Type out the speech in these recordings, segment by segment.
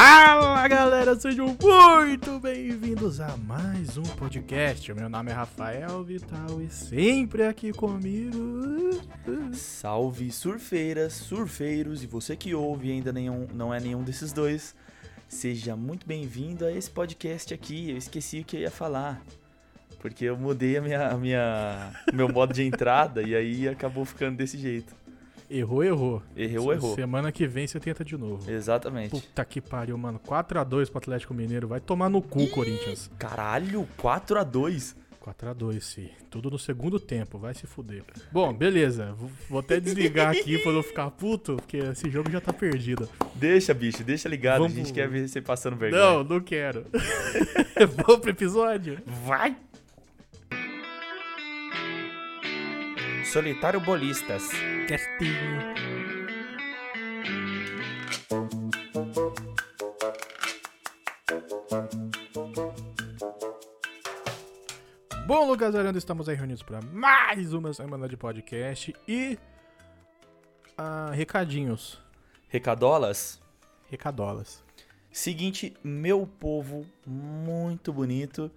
Fala galera, sejam muito bem-vindos a mais um podcast. Meu nome é Rafael Vital e sempre aqui comigo. Salve surfeiras, surfeiros e você que ouve ainda nenhum, não é nenhum desses dois. Seja muito bem-vindo a esse podcast aqui. Eu esqueci o que eu ia falar. Porque eu mudei a minha, a minha, meu modo de entrada e aí acabou ficando desse jeito. Errou, errou. Errou, errou. Semana que vem você tenta de novo. Exatamente. Puta que pariu, mano. 4x2 pro Atlético Mineiro. Vai tomar no cu, Corinthians. Caralho, 4 a 2 4x2, sim. Tudo no segundo tempo. Vai se fuder. Bom, beleza. Vou- Vou até desligar aqui pra não ficar puto, porque esse jogo já tá perdido. Deixa, bicho, deixa ligado. Vamos- A gente quer ver você passando vergonha. Não, não quero. Vamos pro episódio? Vai! Solitário Bolistas. Castinho. Bom, Lucas Aranda, estamos aí reunidos para mais uma semana de podcast e ah, recadinhos, Recadolas? recadolas. Seguinte, meu povo muito bonito.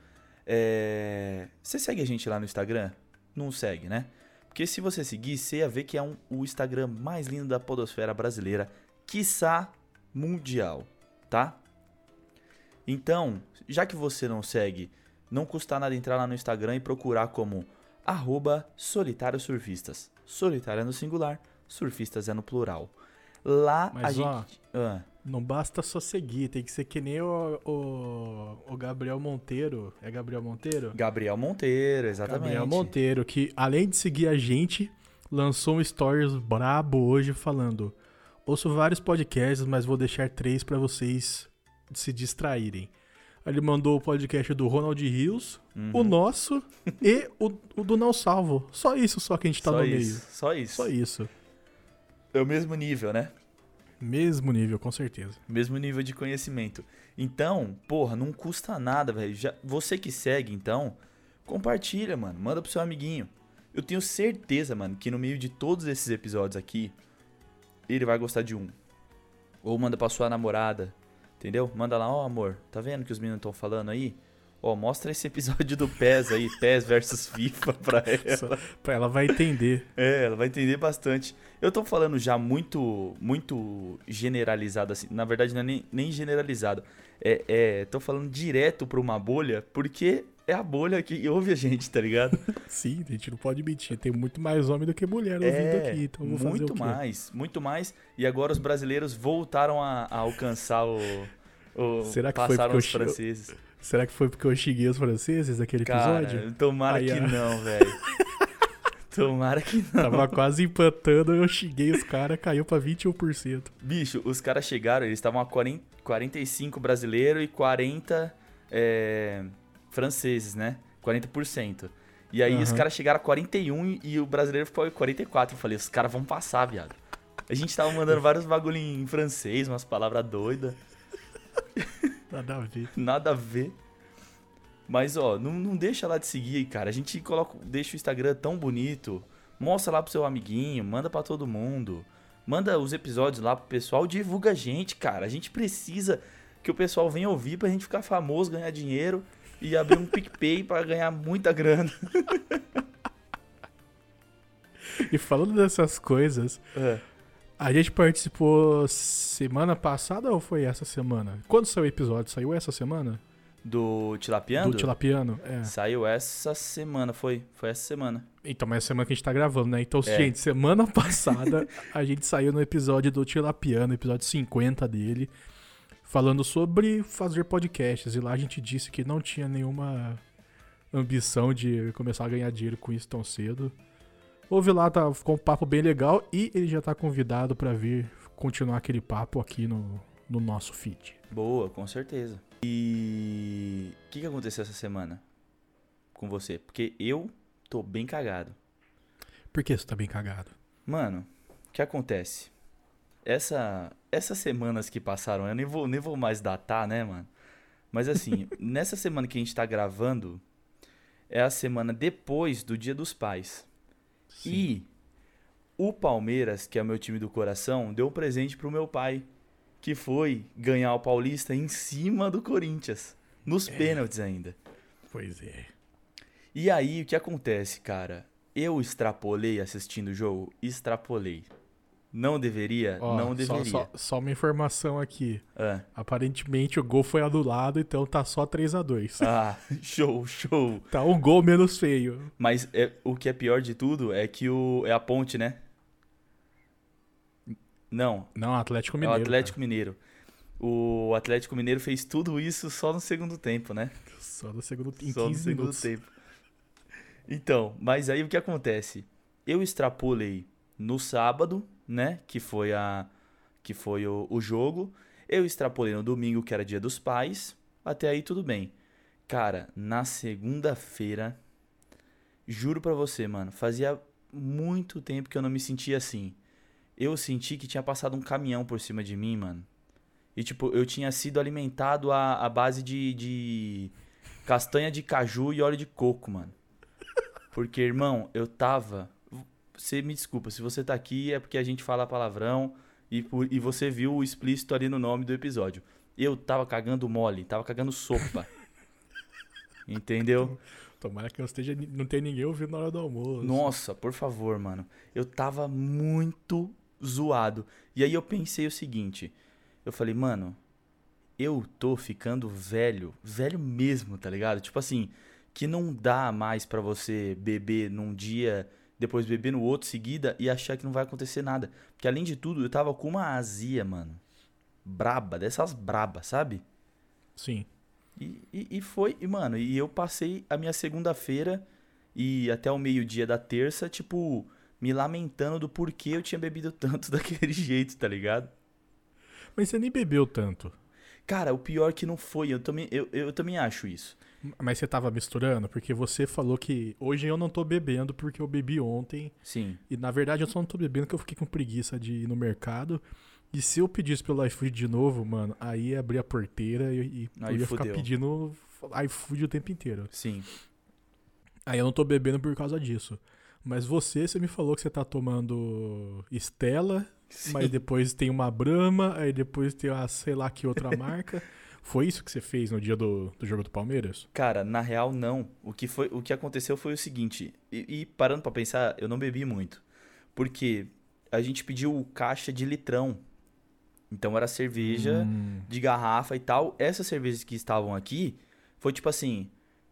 é, Você segue a gente lá no Instagram? Não segue, né? Porque se você seguir, você ia ver que é um- o Instagram mais lindo da podosfera brasileira, quiçá mundial, tá? Então, já que você não segue, não custa nada entrar lá no Instagram e procurar como arroba solitário surfistas. Solitário é no singular, surfistas é no plural. Lá a Mas, ó, gente... Ah. Não basta só seguir, tem que ser que nem o, o, o Gabriel Monteiro. É Gabriel Monteiro? Gabriel Monteiro, exatamente. Gabriel Monteiro, que além de seguir a gente, lançou um stories brabo hoje falando: Ouço vários podcasts, mas vou deixar três pra vocês se distraírem. Aí Ele mandou o podcast do Ronald Rios, Uhum. o nosso e o, o do Não Salvo. Só isso só que a gente tá só no isso, meio. Só isso. Só isso. É o mesmo nível, né? Mesmo nível, com certeza. Mesmo nível de conhecimento. Então, porra, não custa nada, velho. Já- Você que segue, então, compartilha, mano. Manda pro seu amiguinho. Eu tenho certeza, mano, que no meio de todos esses episódios aqui, ele vai gostar de um. Ou manda pra sua namorada, entendeu? Manda lá, ó, amor, tá vendo que os meninos estão falando aí? Ó, mostra esse episódio do PES aí, PES versus FIFA pra ela. Pra ela vai entender. É, ela vai entender bastante. Eu tô falando já muito muito generalizado assim. Na verdade, não é nem, nem generalizado. É, é, tô falando direto pra uma bolha, porque é a bolha que ouve a gente, tá ligado? Sim, a gente não pode mentir. Tem muito mais homem do que mulher ouvindo é, aqui. Então vou fazer muito o quê? mais, muito mais. E agora os brasileiros voltaram a, a alcançar o, o Será que foi passaram porque os eu franceses. Será que foi porque eu xinguei os franceses naquele episódio? Tomara Aí, que ó. não, velho. tomara que não. Tava quase empatando, eu xinguei os caras, caiu pra 21%. Bicho, os caras chegaram, eles estavam a 40, 45 brasileiros e 40 é, franceses, né? 40%. E aí os Aham. caras chegaram a 41 e o brasileiro ficou em 44. Eu falei, os caras vão passar, viado. A gente tava mandando vários bagulho em francês, umas palavras doidas, Nada a ver. nada a ver. Mas, ó, não, não deixa lá de seguir, cara. A gente coloca, deixa o Instagram tão bonito. Mostra lá pro seu amiguinho, manda pra todo mundo. Manda os episódios lá pro pessoal, divulga a gente, cara. A gente precisa que o pessoal venha ouvir pra gente ficar famoso, ganhar dinheiro e abrir um PicPay pra ganhar muita grana. E falando dessas coisas, a gente participou semana passada ou foi essa semana? Quando saiu o episódio? Saiu essa semana? Do Tilapiando? Do Tilapiano? É. Saiu essa semana, foi. Foi essa semana. Então, mas é a semana que a gente tá gravando, né? Então, É. gente, semana passada a gente saiu no episódio do Tilapiano, episódio 50 dele, falando sobre fazer podcasts. E lá a gente disse que não tinha nenhuma ambição de começar a ganhar dinheiro com isso tão cedo. Ouve lá, tá, ficou um papo bem legal e ele já tá convidado pra vir continuar aquele papo aqui no, no nosso feed. Boa, com certeza. E o que, que aconteceu essa semana com você? Porque eu tô bem cagado. Por que você tá bem cagado? Mano, o que acontece? Essa, essas semanas que passaram, eu nem vou, nem vou mais datar, né, mano? Mas assim, nessa semana que a gente tá gravando, é a semana depois do Dia dos Pais. E o Palmeiras, que é o meu time do coração, deu um presente pro meu pai. Que foi ganhar o Paulista em cima do Corinthians. Nos É. pênaltis ainda. Pois é. E aí, o que acontece, cara? Eu extrapolei assistindo o jogo? Extrapolei. Não deveria? Ó, não só- deveria. Só, só uma informação aqui. Ah, Aparentemente o gol foi anulado, então tá só 3 a 2 Ah, show, show. Tá um gol menos feio. Mas é, o que é pior de tudo é que o, é a ponte, né? Não, Não, Atlético é Mineiro. o Atlético Mineiro. O Atlético Mineiro fez tudo isso só no segundo tempo, né? cara. Só no segundo em Só no 15 segundo minutos. tempo. Então, mas aí o que acontece? Eu extrapolei no sábado, né? Que foi a que foi o, o jogo. Eu extrapolei no domingo, que era dia dos pais. Até aí tudo bem. Cara, na segunda-feira, juro pra você, mano, fazia muito tempo que eu não me sentia assim. Eu senti que tinha passado um caminhão por cima de mim, mano. E tipo, eu tinha sido alimentado à, à base de, de castanha de caju e óleo de coco, mano. Porque, irmão, eu tava. Você me desculpa, se você tá aqui é porque a gente fala palavrão e, por- e você viu o explícito ali no nome do episódio. Eu tava cagando mole, tava cagando sopa. Entendeu? Tomara que não, esteja, não tenha ninguém ouvindo na hora do almoço. Nossa, por favor, mano. Eu tava muito zoado. E aí eu pensei o seguinte. Eu falei, mano, eu tô ficando velho, velho mesmo, tá ligado? Tipo assim, que não dá mais pra você beber num dia, depois beber no outro seguida e achar que não vai acontecer nada. Porque além de tudo, eu tava com uma azia, mano. Braba, dessas brabas, sabe? Sim. E, e, e foi, e, mano, e eu passei a minha segunda-feira e até o meio-dia da terça, tipo, me lamentando do porquê eu tinha bebido tanto daquele jeito, tá ligado? Mas você nem bebeu tanto. Cara, o pior que não foi, eu também, eu, eu também acho isso. Mas você tava misturando? Porque você falou que hoje eu não tô bebendo porque eu bebi ontem. Sim. E na verdade eu só não tô bebendo porque eu fiquei com preguiça de ir no mercado. E se eu pedisse pelo iFood de novo, mano, aí ia abrir a porteira e, e Aí eu ia ficar fudeu. pedindo iFood o tempo inteiro. Sim. Aí eu não tô bebendo por causa disso. Mas você, você me falou que você tá tomando Sim. mas depois tem uma Brahma, aí depois tem uma sei lá que outra marca. Foi isso que você fez no dia do, do jogo do Palmeiras? Cara, na real não. O que foi, o que aconteceu foi o seguinte, e, e parando pra pensar, eu não bebi muito. Porque a gente pediu caixa de litrão. Então era cerveja Hum, de garrafa e tal. Essas cervejas que estavam aqui, foi tipo assim,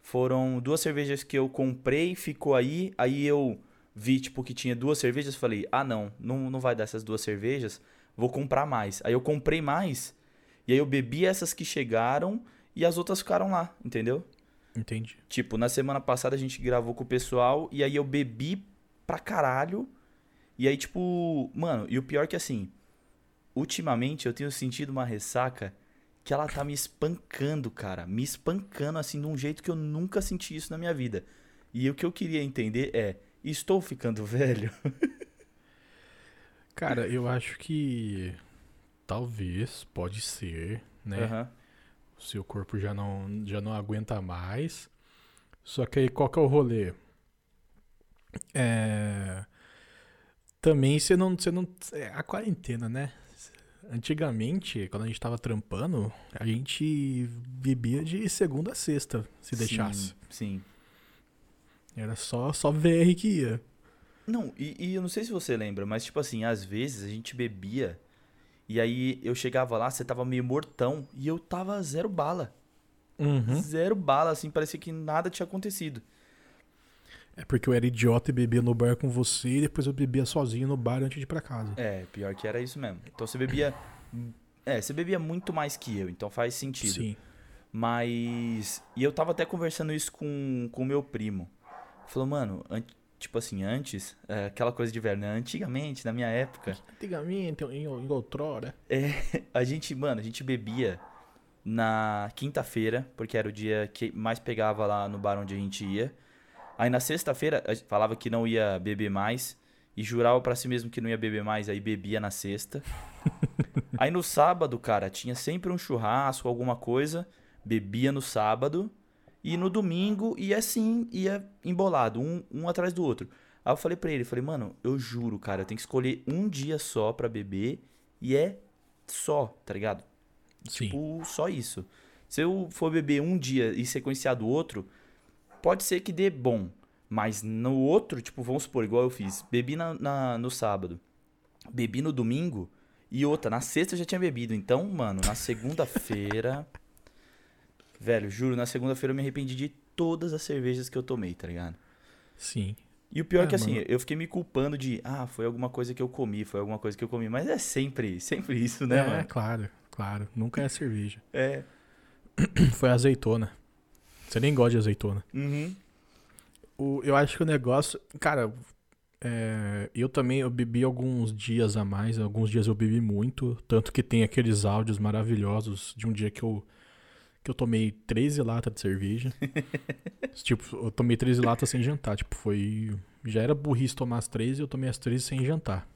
foram duas cervejas que eu comprei, ficou aí, aí eu vi tipo que tinha duas cervejas, falei: "Ah, não, não, não vai dar essas duas cervejas, vou comprar mais". Aí eu comprei mais, e aí eu bebi essas que chegaram e as outras ficaram lá, entendeu? entendi. Tipo, na semana passada a gente gravou com o pessoal e aí eu bebi pra caralho. E aí, tipo, mano, e o pior que assim, ultimamente eu tenho sentido uma ressaca que ela tá me espancando, cara. Me espancando assim de um jeito que eu nunca senti isso na minha vida. E o que eu queria entender é, estou ficando velho? Cara, eu acho que talvez, pode ser, né? Aham. O seu corpo já não, já não aguenta mais. Só que aí qual que é o rolê? É... Também você não, você não. É a quarentena, né? Antigamente, quando a gente tava trampando, a gente bebia de segunda a sexta, se deixasse. Sim. sim. Era só, só VR que ia. Não, e, e eu não sei se você lembra, mas tipo assim, às vezes a gente bebia e aí eu chegava lá, você tava meio mortão e eu tava zero bala. Uhum. Zero bala, assim, parecia que nada tinha acontecido. É porque eu era idiota e bebia no bar com você e depois eu bebia sozinho no bar antes de ir pra casa. É, pior que era isso mesmo. Então você bebia. É, você bebia muito mais que eu, então faz sentido. Sim. Mas. E eu tava até conversando isso com o meu primo. Falou, mano, an- tipo assim, antes, é, aquela coisa de velho, né? Antigamente, na minha época, Antigamente, em, em outrora. a gente, mano, a gente bebia na quinta-feira, porque era o dia que mais pegava lá no bar onde a gente ia. Aí na sexta-feira, falava que não ia beber mais. E jurava pra si mesmo que não ia beber mais, aí bebia na sexta. aí no sábado, cara, tinha sempre um churrasco, alguma coisa. Bebia no sábado. E no domingo ia assim, ia embolado, um, um atrás do outro. Aí eu falei pra ele, falei, mano, eu juro, cara, eu tenho que escolher um dia só pra beber. E é só, tá ligado? Sim. Tipo, só isso. Se eu for beber um dia e sequenciar do outro, pode ser que dê bom. Mas no outro, tipo, vamos supor, igual eu fiz. Bebi na, na- no sábado. Bebi no domingo. E outra, na sexta eu já tinha bebido. Então, mano, na segunda-feira. velho, juro, na segunda-feira eu me arrependi de todas as cervejas que eu tomei, tá ligado? Sim. E o pior é, É, que assim, mano. eu fiquei me culpando de, ah, foi alguma coisa que eu comi, foi alguma coisa que eu comi. Mas é sempre, sempre isso, né, é, mano? claro, claro. Nunca é cerveja. É. Foi azeitona. Você nem gosta de azeitona. Uhum. O, eu acho que o negócio. Cara, é, eu também eu bebi alguns dias a mais. Alguns dias eu bebi muito. Tanto que tem aqueles áudios maravilhosos de um dia que eu. Que eu tomei 13 latas de cerveja. tipo, eu tomei 13 latas sem jantar. Tipo, foi. Já era burrice tomar as 13 eu tomei as 13 sem jantar.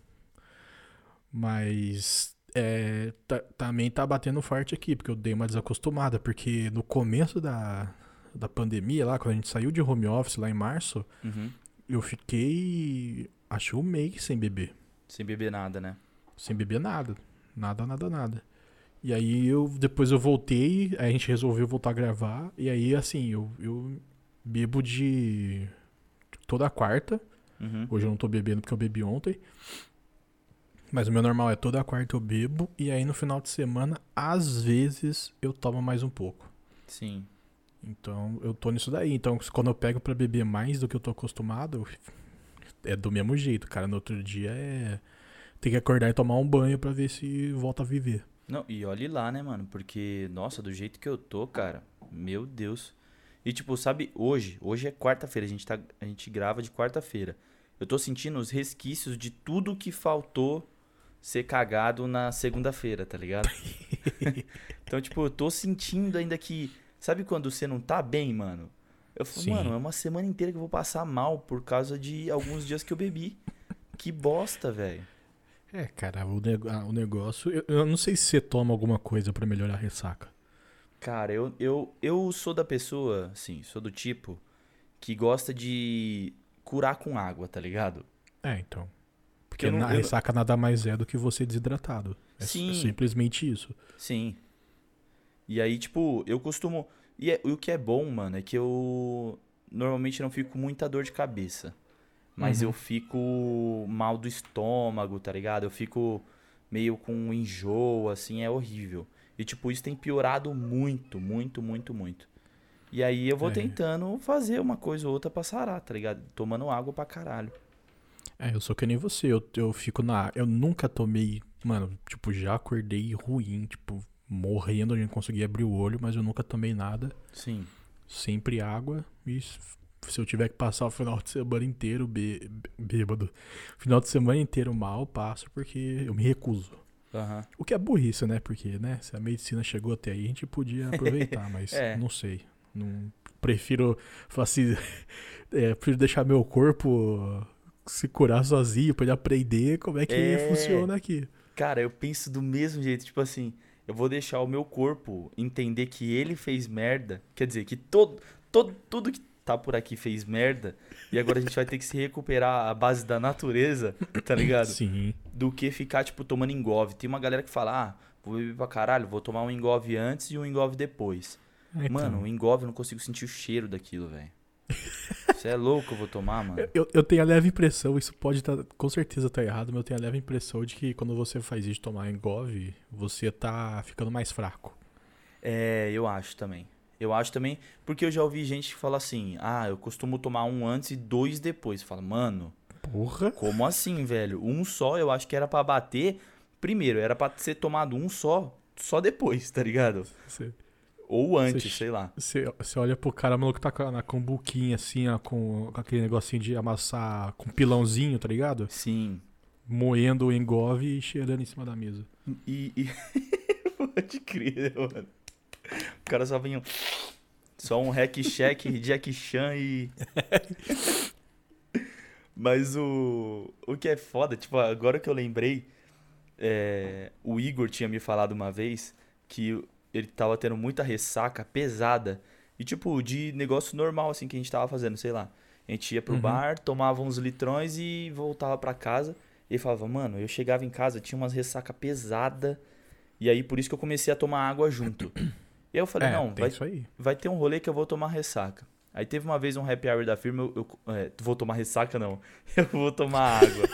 Mas. é, tá- também tá batendo forte aqui, porque eu dei uma desacostumada. Porque no começo da, da pandemia, lá, quando a gente saiu de home office lá em março, Uhum. eu fiquei. Acho um mês sem beber. Sem beber nada, né? Sem beber nada. Nada, nada, nada. E aí eu depois eu voltei, aí a gente resolveu voltar a gravar. E aí, assim, eu, eu bebo de toda quarta. Uhum. Hoje eu não tô bebendo porque eu bebi ontem. Mas o meu normal é toda quarta eu bebo. E aí no final de semana, às vezes, eu tomo mais um pouco. Sim. Então eu tô nisso daí. Então quando eu pego pra beber mais do que eu tô acostumado, é do mesmo jeito, cara. No outro dia é. Tem que acordar e tomar um banho pra ver se volta a viver. Não, e olhe lá, né, mano? Porque, nossa, do jeito que eu tô, cara, meu Deus. E tipo, sabe, hoje, hoje é quarta-feira, a gente tá, a gente grava de quarta-feira. Eu tô sentindo os resquícios de tudo que faltou ser cagado na segunda-feira, tá ligado? então, tipo, eu tô sentindo ainda que, sabe quando você não tá bem, mano? Eu falo, Sim. mano, é uma semana inteira que eu vou passar mal por causa de alguns dias que eu bebi. Que bosta, velho. É, cara, o, neg- o negócio. Eu, eu não sei se você toma alguma coisa pra melhorar a ressaca. Cara, eu, eu, eu sou da pessoa, assim, sou do tipo que gosta de curar com água, tá ligado? É, então. Porque Eu não- a ressaca nada mais é do que você desidratado. É, s- Sim. é simplesmente isso. Sim. E aí, tipo, eu costumo. E, é- e o que é bom, mano, é que eu normalmente não fico com muita dor de cabeça. Mas Uhum. eu fico mal do estômago, tá ligado? Eu fico meio com enjoo, assim, é horrível. E, tipo, isso tem piorado muito, muito, muito, muito. E aí eu vou É. tentando fazer uma coisa ou outra pra sarar, tá ligado? Tomando água pra caralho. É, eu sou que nem você. Eu, eu fico na. Eu nunca tomei. Mano, tipo, já acordei ruim, tipo, morrendo, a gente conseguia abrir o olho, mas eu nunca tomei nada. Sim. Sempre água. E se eu tiver que passar o final de semana inteiro bê- bêbado, final de semana inteiro mal, passo porque eu me recuso. Aham. O que é burrice, né? Porque, né, se a medicina chegou até aí, a gente podia aproveitar, mas É. não sei. Não, prefiro, assim, é, prefiro deixar meu corpo se curar sozinho pra ele aprender como é que É. funciona aqui. Cara, eu penso do mesmo jeito, tipo assim, eu vou deixar o meu corpo entender que ele fez merda, quer dizer, que todo, todo tudo que tá por aqui fez merda, e agora a gente vai ter que se recuperar à base da natureza, tá ligado? Sim. Do que ficar, tipo, tomando engove. Tem uma galera que fala, ah, vou beber pra caralho, vou tomar um engove antes e um engove depois. É, então, Mano, o engove eu não consigo sentir o cheiro daquilo, velho. Você é louco, eu vou tomar, mano. eu, eu tenho a leve impressão, isso pode estar, com certeza tá errado, mas eu tenho a leve impressão de que quando você faz isso de tomar engove, você tá ficando mais fraco. É, eu acho também. Eu acho também, porque eu já ouvi gente que fala assim: ah, eu costumo tomar um antes e dois depois. Fala, mano, Porra. como assim, velho? Um só eu acho que era pra bater. Primeiro, era pra ser tomado um só, só depois, tá ligado? Você, Ou antes, Você- sei lá. você, olha pro cara, o maluco tá com a- cambuquinha assim, ó, com, com aquele negocinho de amassar com pilãozinho, tá ligado? Sim. Moendo o engove e cheirando em cima da mesa. E. e... Pode crer, mano. O cara só vinha. Só um hack check, Jack Chan e. Mas o. O que é foda, tipo, agora que eu lembrei, é, o Igor tinha me falado uma vez que ele tava tendo muita ressaca pesada. E, tipo, de negócio normal, assim, que a gente tava fazendo, sei lá. A gente ia pro Uhum. bar, tomava uns litrões e voltava pra casa. E ele falava, mano, eu chegava em casa, tinha umas ressaca pesada E aí por isso que eu comecei a tomar água junto. E aí eu falei, é, não, vai, vai ter um rolê que eu vou tomar ressaca. Aí teve uma vez um happy hour da firma, eu, eu é, vou tomar ressaca não, eu vou tomar água.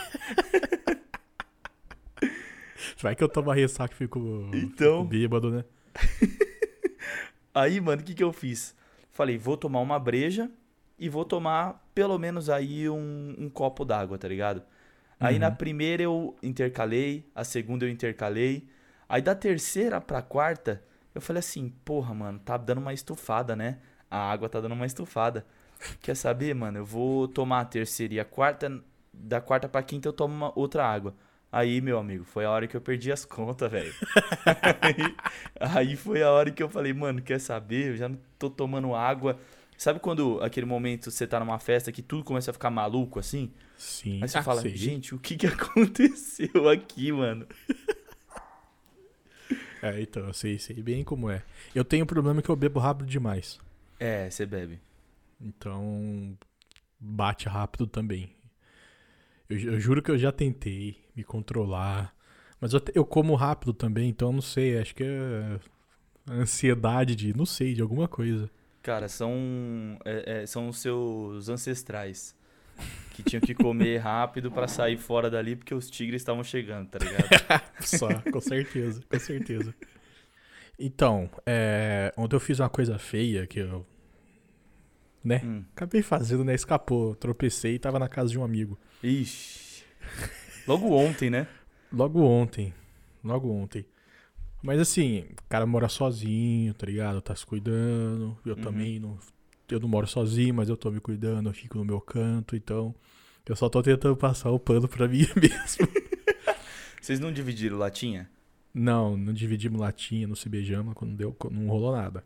Vai que eu tomo a ressaca e fico, Então. fico bêbado, né? Aí, mano, o que que eu fiz? Falei, vou tomar uma breja e vou tomar pelo menos aí um, um copo d'água, tá ligado? Aí Uhum. na primeira eu intercalei, a segunda eu intercalei. Aí da terceira pra quarta, eu falei assim, porra, mano, tá dando uma estufada, né? A água tá dando uma estufada. Quer saber, mano? Eu vou tomar a terceira e a quarta. Da quarta pra quinta eu tomo uma outra água. Aí, meu amigo, foi a hora que eu perdi as contas, velho. aí, aí foi a hora que eu falei, mano, quer saber? Eu já não tô tomando água. Sabe quando aquele momento você tá numa festa que tudo começa a ficar maluco assim? Sim. Aí você Ah, fala, sei. gente, o que que aconteceu aqui, mano? É, então, eu sei, sei bem como é. Eu tenho um problema que eu bebo rápido demais. É, você bebe. Então, bate rápido também. Eu, eu juro que eu já tentei me controlar. Mas eu, eu como rápido também, então eu não sei. Acho que é a ansiedade de, não sei, de alguma coisa. Cara, são, é, é, são os seus ancestrais que tinham que comer rápido pra sair fora dali porque os tigres estavam chegando, tá ligado? Só, com certeza, com certeza. Então, é, ontem eu fiz uma coisa feia que eu. Né? Hum. Acabei fazendo, né? Escapou. Tropecei e tava na casa de um amigo. Ixi. Logo ontem, né? Logo ontem. Logo ontem. Mas assim, o cara mora sozinho, tá ligado? Tá se cuidando. Eu Uhum. também não. Eu não moro sozinho, mas eu tô me cuidando, eu fico no meu canto, então. Eu só tô tentando passar o pano pra mim mesmo. Vocês não dividiram latinha? Não, não dividimos latinha, não se beijamos, não, deu, não rolou nada.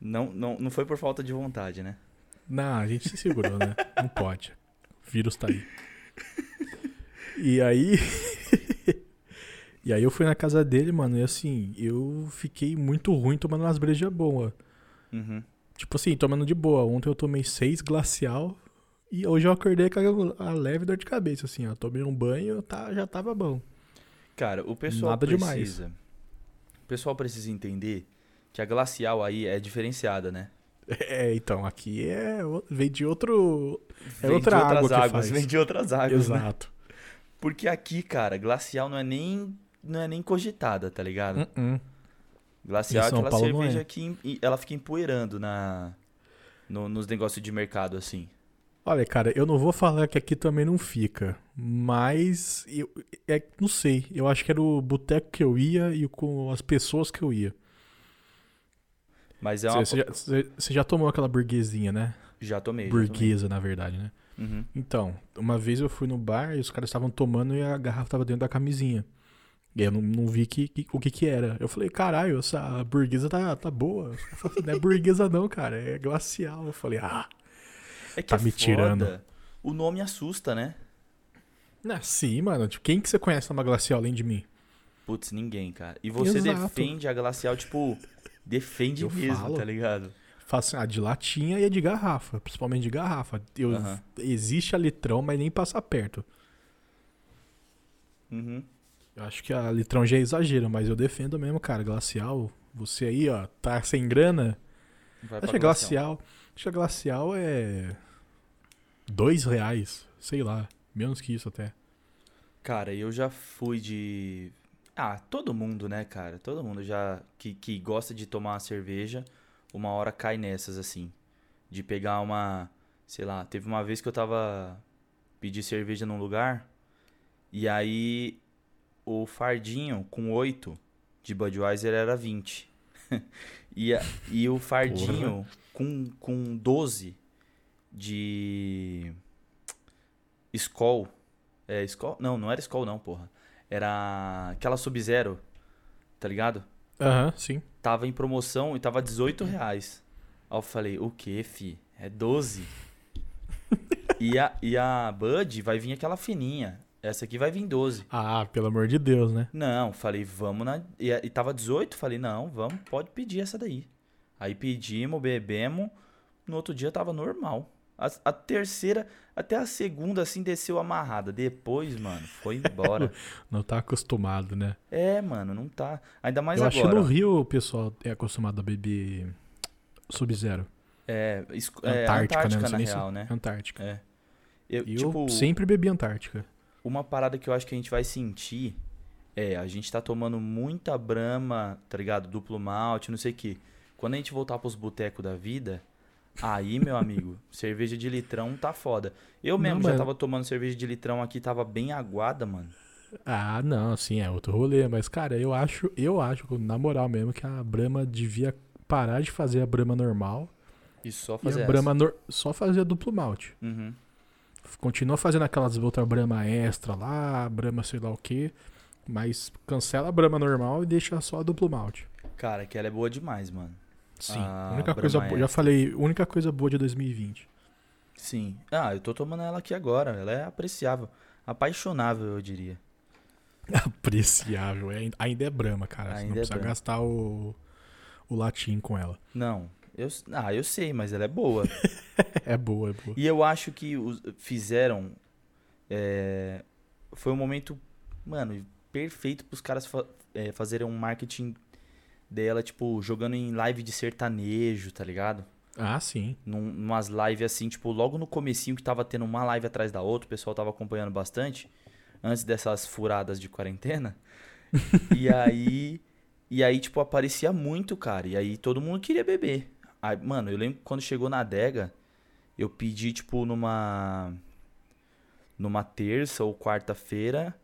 Não, não, não foi por falta de vontade, né? Não, a gente se segurou, né? Não pode. O vírus tá aí. E aí. e aí eu fui na casa dele, mano, e assim, eu fiquei muito ruim tomando umas brejas boas. Uhum. Tipo assim, tomando de boa. Ontem eu tomei seis glacial e hoje eu acordei com a, leve dor de cabeça, assim, ó. Tomei um banho, tá, já tava bom. Cara, o pessoal Nada demais. precisa. O pessoal precisa entender que a glacial aí é diferenciada, né? É, então, aqui é. Vem de outro. É Vem outra de outras água que águas, faz. vem de outras águas, né? Porque aqui, cara, glacial não é nem não é nem cogitada, tá ligado? Uh-uh. Glacial Em é aquela Paulo cerveja é. que ela fica empoeirando na no- nos negócios de mercado assim. Olha, cara, eu não vou falar que aqui também não fica, mas eu é, não sei. Eu acho que era o boteco que eu ia e com as pessoas que eu ia. Mas é uma Você já, já tomou aquela burguesinha, né? já tomei. já tomei. Burguesa, na verdade, né? Uhum. Então, uma vez eu fui no bar e os caras estavam tomando e a garrafa tava dentro da camisinha. E eu não, não vi que, que- o que que era. Eu falei, caralho, essa burguesa tá, tá boa. Caras falaram, Não é burguesa não, cara, é glacial. Eu falei, ah, É que Tá é me foda. tirando. O nome assusta, né? não, sim, mano. Tipo, quem que você conhece numa glacial além de mim? Putz, ninguém, cara. E você Exato. defende a glacial, tipo, defende Eu mesmo, falo. tá ligado? Faço a de latinha e a de garrafa, principalmente de garrafa. Eu, Aham. Existe a litrão, mas nem passa perto. Uhum. Eu acho que a litrão já é exagero, mas eu defendo mesmo, cara. Glacial, você aí, ó, tá sem grana. Vai Acho que a glacial. Acho que a glacial é. Dois reais. Sei lá. Menos que isso até. Cara, eu já fui de. Ah, todo mundo, né, cara? Todo mundo já que, que gosta de tomar uma cerveja, uma hora cai nessas, assim. De pegar uma. Sei lá, teve uma vez que eu tava. Pedi cerveja num lugar. E aí. O fardinho com 8 de Budweiser era 20. e, a- e o fardinho com, com 12 de. Skol. É, Skol? Não, não era Skol não, porra. Era aquela Sub-Zero, tá ligado? Aham, sim. Tava em promoção e tava 18 reais. Aí eu falei, o que, fi? É 12. e, a, e a Bud vai vir aquela fininha. Essa aqui vai vir 12. Ah, pelo amor de Deus, né? Não, falei, vamos na. E, e tava 18, falei, não, vamos, pode pedir essa daí. Aí pedimos, bebemos. No outro dia tava normal. A, a terceira, até a segunda, assim, desceu amarrada. Depois, mano, foi embora. Não tá acostumado, né? é, mano, não tá. Ainda mais eu agora. acho que no. Rio o pessoal é acostumado a beber Sub-Zero. É, é, Antártica, Antártica, né? Não sei na se- real, né? Antártica. É. Eu, E tipo, eu sempre bebi Antártica. uma parada que eu acho que a gente vai sentir é, a gente tá tomando muita brama, tá ligado? Duplo malte, não sei o que. Quando a gente voltar pros botecos da vida, aí, meu amigo, cerveja de litrão tá foda. Eu Não, mesmo já mas- tava tomando cerveja de litrão aqui, tava bem aguada, mano. Ah, não, assim, é outro rolê. Mas, cara, eu acho, eu acho, na moral mesmo, que a Brahma devia parar de fazer a Brahma normal E só e fazer a essa. Brahma só fazer a duplo malte. Uhum. Continua fazendo aquelas outras Brahma extra lá, Brahma sei lá o que, mas cancela a Brahma normal e deixa só a duplo malte. Cara, que ela é boa demais, mano. Sim, A única coisa boa, já falei, única coisa boa de 2020. Sim. Ah, eu tô tomando ela aqui agora. Ela é apreciável. Apaixonável, eu diria. Apreciável, é, ainda é Brahma, cara. Você Ainda não é precisa gastar o, o latim com ela. Não. Eu, ah, eu sei, mas ela é boa. É boa, é boa. E eu acho que os, fizeram. é, foi um momento, mano, perfeito pros caras fa- é, fazerem um marketing dela, tipo, jogando em live de sertanejo, tá ligado? Ah, sim. Num, numas lives assim, tipo, logo no comecinho que tava tendo uma live atrás da outra, o pessoal tava acompanhando bastante, antes dessas furadas de quarentena. e aí. E aí, tipo, aparecia muito, cara. E aí todo mundo queria beber. Aí, mano, eu lembro quando chegou na adega, eu pedi, tipo, numa. Numa terça ou quarta-feira.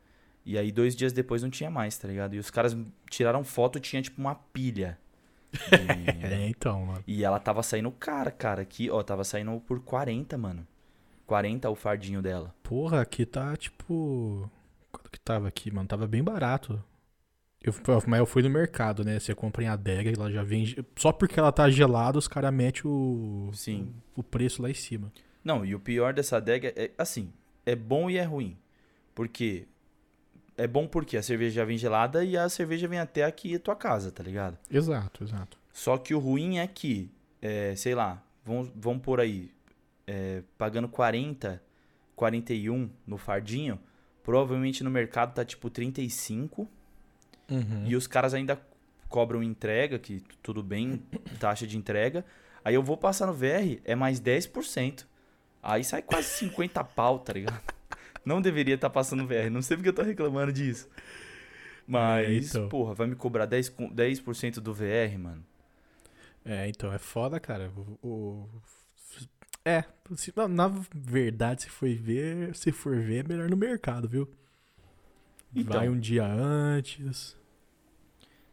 E aí, dois dias depois não tinha mais, tá ligado? E os caras tiraram foto, tinha, tipo, uma pilha. de- É, então, mano. e ela tava saindo cara, cara. Aqui, ó, tava saindo por 40, mano. 40 o fardinho dela. Porra, aqui tá tipo. Quanto que tava aqui, mano? Tava bem barato. Eu, mas eu fui no mercado, né? Você compra em adega, ela já vem. Só porque ela tá gelada, os caras metem o, Sim. o preço lá em cima. Não, e o pior dessa adega é, assim, é bom e é ruim. Porque é bom porque a cerveja já vem gelada e a cerveja vem até aqui a tua casa, tá ligado? Exato, exato. Só que o ruim é que, é, sei lá, vamos, vamos por aí, é, pagando 40, 41 no fardinho, provavelmente no mercado tá tipo 35 Uhum. E os caras ainda cobram entrega, que tudo bem, taxa de entrega. Aí eu vou passar no VR, é mais 10%. Aí sai quase 50 pau, tá ligado? Não deveria estar passando no VR, não sei porque eu tô reclamando disso. Mas, É, então. porra, vai me cobrar 10%, com- 10 do VR, mano. É, então, é foda, cara. O, o- É, se- na, na verdade, se for ver, se for ver, é melhor no mercado, viu? Então. Vai um dia antes.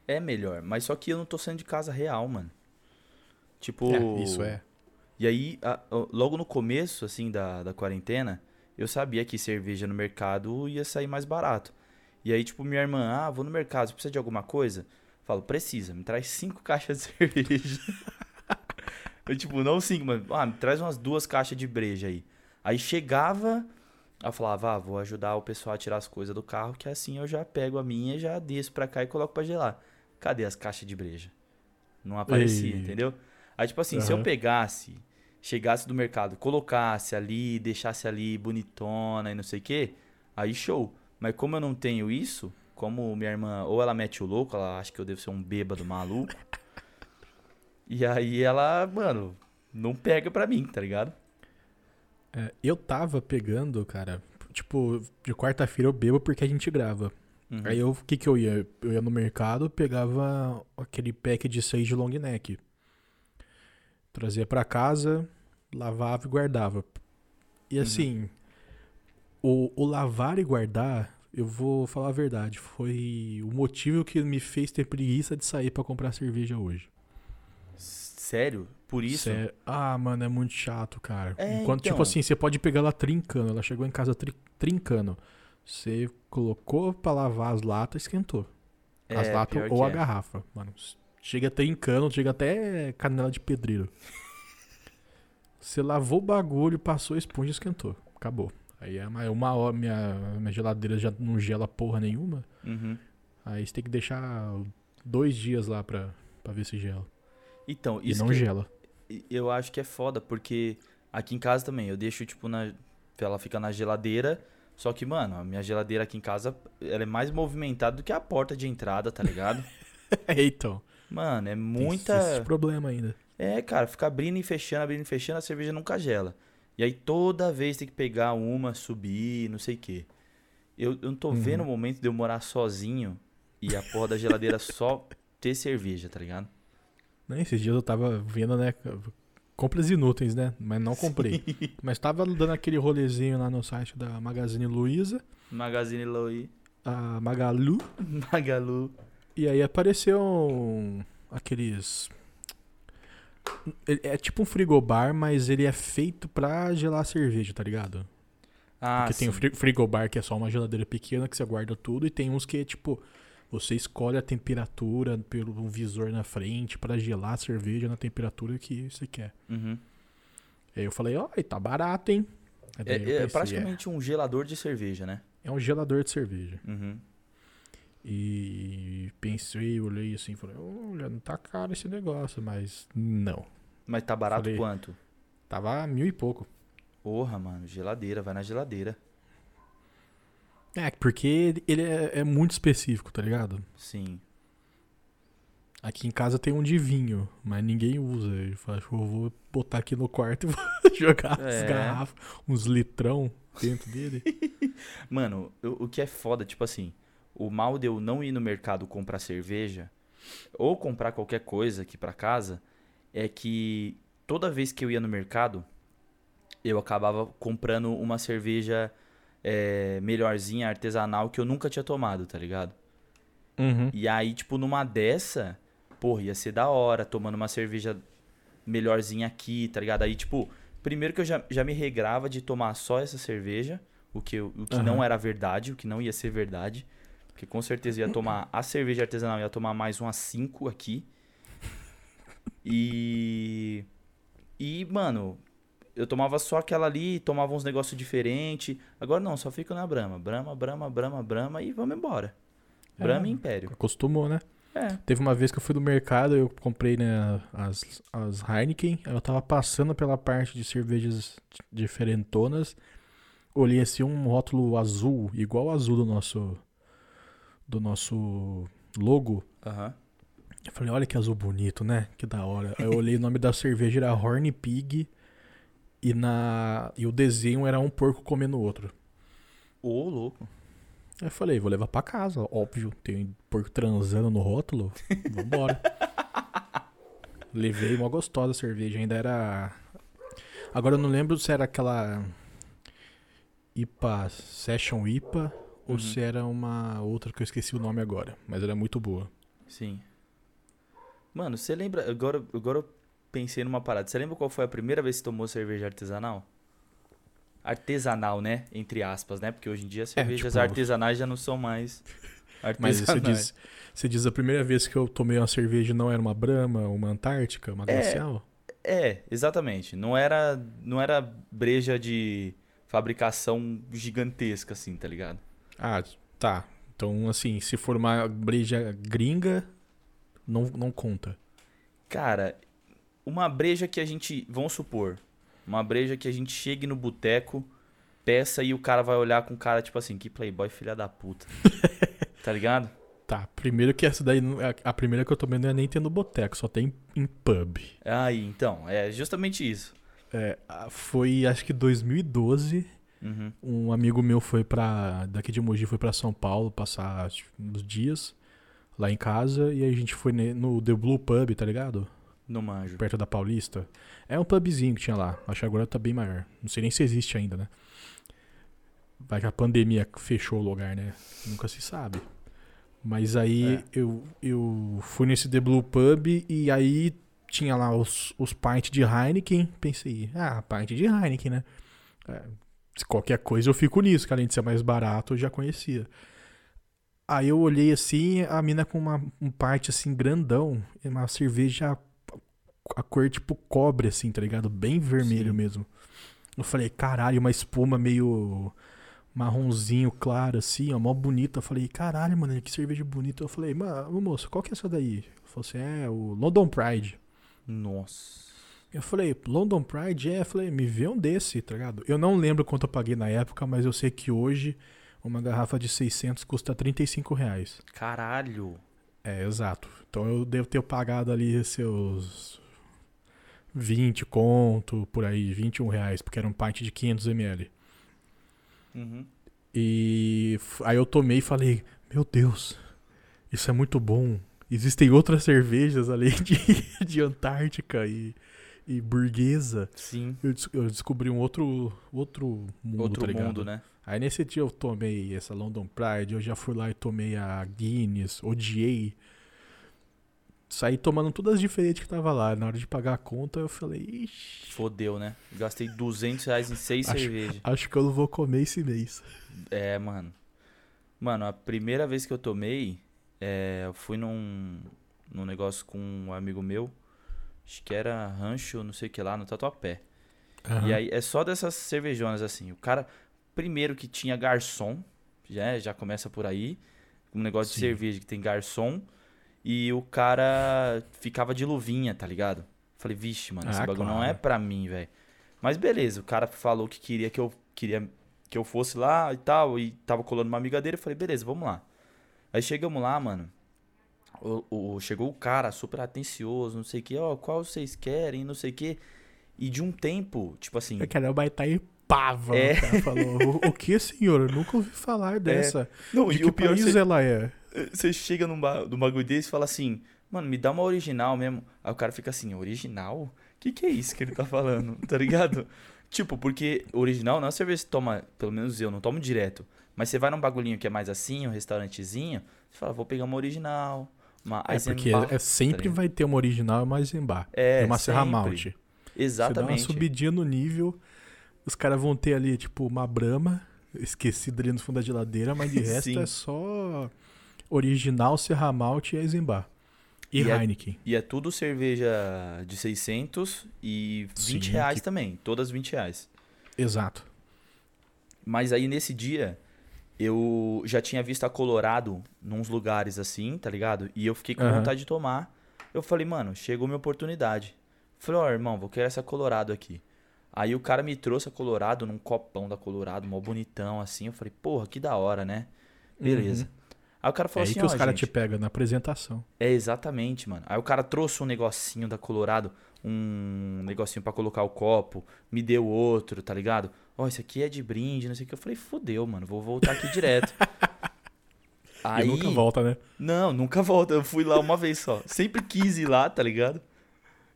É melhor, mas só que eu não tô saindo de casa real, mano. Tipo. É, isso é. E aí, a- a- logo no começo, assim, da, da quarentena, eu sabia que cerveja no mercado ia sair mais barato. E aí, tipo, minha irmã, ah, vou no mercado, você precisa de alguma coisa? Falo, precisa, me traz cinco caixas de cerveja. eu, tipo, não cinco, mas, ah, me traz umas duas caixas de breja aí. Aí chegava, eu falava, ah, vou ajudar o pessoal a tirar as coisas do carro, que assim eu já pego a minha, já desço pra cá e coloco pra gelar. Cadê as caixas de breja? Não aparecia, Ei. entendeu? Aí, tipo assim, se eu pegasse, chegasse do mercado, colocasse ali, deixasse ali bonitona e não sei o quê, aí show. Mas como eu não tenho isso, como minha irmã, ou ela mete o louco, ela acha que eu devo ser um bêbado maluco. e aí ela, mano, não pega pra mim, tá ligado? É, eu tava pegando, cara. Tipo, de quarta-feira eu bebo porque a gente grava. Uhum. Aí eu, o que que eu ia? Eu ia no mercado, pegava aquele pack de 6 de long neck. Trazia pra casa, lavava e guardava. E Uhum. assim, o, o lavar e guardar, eu vou falar a verdade, foi o motivo que me fez ter preguiça de sair pra comprar cerveja hoje. Sério? Por isso? Ah, mano, é muito chato, cara. É, Enquanto, então. tipo assim, você pode pegar ela trincando. Ela chegou em casa tri- trincando. Você colocou pra lavar as latas, esquentou. As É, latas ou a é. garrafa, mano. Chega trincando, chega até canela de pedreiro. Você lavou o bagulho, passou a esponja e esquentou. Acabou. Aí é uma, uma hora, minha, minha geladeira já não gela porra nenhuma. Uhum. Aí você tem que deixar dois dias lá pra, pra ver se gela. Então, E isso não que- gela. eu acho que é foda, porque Aqui em casa também, eu deixo, tipo, na. Ela fica na geladeira. Só que, mano, a minha geladeira aqui em casa, ela é mais movimentada do que a porta de entrada, tá ligado? É, então. Mano, é Tem muita. esse problema ainda. É, cara, fica abrindo e fechando, abrindo e fechando, a cerveja nunca gela. E aí toda vez tem que pegar uma, subir, não sei o quê. Eu, eu não tô Uhum. vendo o momento de eu morar sozinho e a porra da geladeira só ter cerveja, tá ligado? Né, Esses dias eu tava vendo, né? Compras inúteis, né? Mas não comprei. Mas tava dando aquele rolezinho lá no site da Magazine Luiza, Magazine Louis, a Magalu, Magalu. e aí apareceu um- aqueles. É tipo um frigobar, mas ele é feito pra gelar cerveja, tá ligado? Ah, Porque tem o sim. fri- frigobar que é só uma geladeira pequena que você guarda tudo, e tem uns que é tipo. Você escolhe a temperatura pelo um visor na frente pra gelar a cerveja na temperatura que você quer. Uhum. Aí eu falei, ó, e tá barato, hein? É, é pensei, praticamente um gelador de cerveja, né? é, é um gelador de cerveja. Uhum. E pensei, olhei assim, falei, olha, não tá caro esse negócio, mas não. Mas tá barato Falei. quanto? Tava mil e pouco. Porra, mano, geladeira, vai na geladeira. É, porque ele- é, é muito específico, tá ligado? Sim. Aqui em casa tem um de vinho, mas ninguém usa. Eu que eu vou botar aqui no quarto e vou jogar as É. garrafas, uns litrão dentro dele. Mano, o, o que é foda, tipo assim, o mal de eu não ir no mercado comprar cerveja ou comprar qualquer coisa aqui pra casa é que toda vez que eu ia no mercado, eu acabava comprando uma cerveja é, melhorzinha, artesanal, que eu nunca tinha tomado, tá ligado? Uhum. E aí, tipo, numa dessa, porra, ia ser da hora, tomando uma cerveja melhorzinha aqui, tá ligado? Aí, tipo, primeiro que eu já, já me regrava de tomar só essa cerveja, o que, eu- o que não Aham. era verdade, o que não ia ser verdade. Porque com certeza ia tomar a cerveja artesanal, ia tomar mais umas 5 aqui. E. E, mano, eu tomava só aquela ali, tomava uns negócios diferentes. Agora não, só fico na Brahma. Brahma, Brahma, Brahma, Brahma e vamos embora. Brahma É. e Império. Acostumou, né? É. Teve uma vez que eu fui no mercado, eu comprei né, as, as Heineken, eu tava passando pela parte de cervejas diferentonas, olhei assim um rótulo azul, igual o azul do nosso do nosso logo. Aham. Eu falei, olha que azul bonito, né? Que da hora. Aí eu olhei o nome da cerveja era Horny Pig e na e o desenho era um porco comendo o outro. Ô, louco. Aí eu falei, vou levar pra casa, óbvio. Tem porco transando no rótulo. Vambora. Levei uma gostosa cerveja. Ainda era. Agora eu não lembro se era aquela. IPA Session IPA ou Uhum. se era uma outra que eu esqueci o nome agora. Mas era muito boa. Sim. Mano, você lembra. Agora, agora eu pensei numa parada. Você lembra qual foi a primeira vez que você tomou cerveja artesanal? Artesanal, né? Entre aspas, né? Porque hoje em dia cervejas tipo- artesanais já não são mais Mas você diz, você diz a primeira vez que eu tomei uma cerveja não era uma Brahma, uma Antártica, uma É. glacial? É, exatamente. Não era, não era breja de fabricação gigantesca, assim, tá ligado? Ah, tá. Então, assim, se for uma breja gringa, não, não conta. Cara, uma breja que a gente. Vamos supor. Uma breja que a gente chegue no boteco, peça e o cara vai olhar com cara tipo assim: que playboy filha da puta. tá ligado? Tá, primeiro que essa daí, a- primeira que eu tomei não é nem tem no boteco, só tem em pub. Aí, então, é justamente isso. É, foi, acho que 2012, Uhum. um amigo meu foi pra, daqui de Mogi, foi pra São Paulo passar tipo, uns dias lá em casa, e a gente foi no The Blue Pub, tá ligado? No manjo. Perto da Paulista. É um pubzinho que tinha lá, acho que agora tá bem maior. Não sei nem se existe ainda, né? Vai que a pandemia fechou o lugar, né? Nunca se sabe. Mas aí É. eu, eu fui nesse The Blue Pub e aí tinha lá os, os pints de Heineken. Pensei, ah, pint de Heineken, né? Se qualquer coisa eu fico nisso, que além de ser mais barato, eu já conhecia. Aí eu olhei assim, a mina com uma, um pint assim grandão, uma cerveja a cor tipo cobre, assim, tá ligado? Bem vermelho Sim. mesmo. Eu falei, caralho, uma espuma meio marronzinho claro, assim, ó, mó bonita. Eu falei, caralho, mano, que cerveja bonita. Eu falei, mano, moço, qual que é essa daí? Ele falou assim, é o London Pride. Nossa. Eu falei, London Pride? É, eu falei, me vê um desse, tá ligado? Eu não lembro quanto eu paguei na época, mas eu sei que hoje uma garrafa de 600 custa 35 reais. Caralho. É, exato. Então eu devo ter pagado ali seus 20 conto, por aí, 21 reais, porque era um pint de 500 ml. Uhum. E aí eu tomei e falei, meu Deus, isso é muito bom. Existem outras cervejas além de, de Antártica e, e burguesa. Sim. Eu, des- eu descobri um outro, outro mundo, Outro tá mundo, né? Aí nesse dia eu tomei essa London Pride, eu já fui lá e tomei a Guinness, odiei. Saí tomando todas as diferentes que tava lá. Na hora de pagar a conta, eu falei, ixi, Fodeu, né? Gastei 200 reais em seis Acho- cervejas. acho que eu não vou comer esse mês. É, mano. Mano, a primeira vez que eu tomei, é, eu fui num, num negócio com um amigo meu. Acho que era rancho, não sei o que lá, no Tatuapé. Aham. E aí é só dessas cervejonas assim. O cara, primeiro que tinha garçom, já, já começa por aí. Um negócio de Sim. cerveja que tem garçom. E o cara ficava de luvinha, tá ligado? Falei, vixe, mano, esse Ah, bagulho não claro. é pra mim, velho. Mas beleza, o cara falou que queria que eu queria que eu fosse lá e tal, e tava colando uma amiga dele. Eu falei, beleza, vamos lá. Aí chegamos lá, mano. O, o- chegou o cara super atencioso, não sei o que, ó, qual vocês querem, não sei o que. E de um tempo, tipo assim, Eu quero vai estar em pava. É. O cara falou, o, o que, senhor? Eu nunca ouvi falar dessa. Não, De e que o pior, país você, ela é? você chega num, ba num bagulho desse e fala assim, mano, me dá uma original mesmo. Aí o cara fica assim, original? O que, que é isso que ele tá falando? Tá ligado? tipo, porque original não é uma cerveja que você toma, pelo menos eu, não tomo direto. Mas você vai num bagulhinho que é mais assim, um restaurantezinho, você fala, vou pegar uma original, uma É porque Eisenbach, é, sempre ligado? vai ter uma original e uma Eisenbach. É, É uma Serra. Malte. Você dá uma Exatamente. subidinha no nível, os caras vão ter ali, tipo, uma Brahma, esquecida ali no fundo da geladeira, mas de resto é só original, Serra Malte e Eisenbach. E, E é- Heineken. E é tudo cerveja de 600 e 20 Sim, reais que- também, todas 20 reais. Exato. Mas aí nesse dia, eu já tinha visto a Colorado nos lugares assim, tá ligado? E eu fiquei com Aham. vontade de tomar. Eu falei, mano, chegou minha oportunidade. Falei, ó, irmão, vou querer essa Colorado aqui. Aí o cara me trouxe a Colorado num copão da Colorado, mó bonitão assim. Eu falei, porra, que da hora, né? Beleza. Aí o cara É falou aí assim, que os caras te pegam na apresentação. é, exatamente, mano. Aí o cara trouxe um negocinho da Colorado, um negocinho pra colocar o copo, me deu outro, tá ligado? Ó, esse aqui é de brinde, não sei o que. Eu falei, fodeu, mano, vou voltar aqui direto. Aí, E nunca volta, né? não, nunca volta. Eu fui lá uma vez só. Sempre quis ir lá, tá ligado?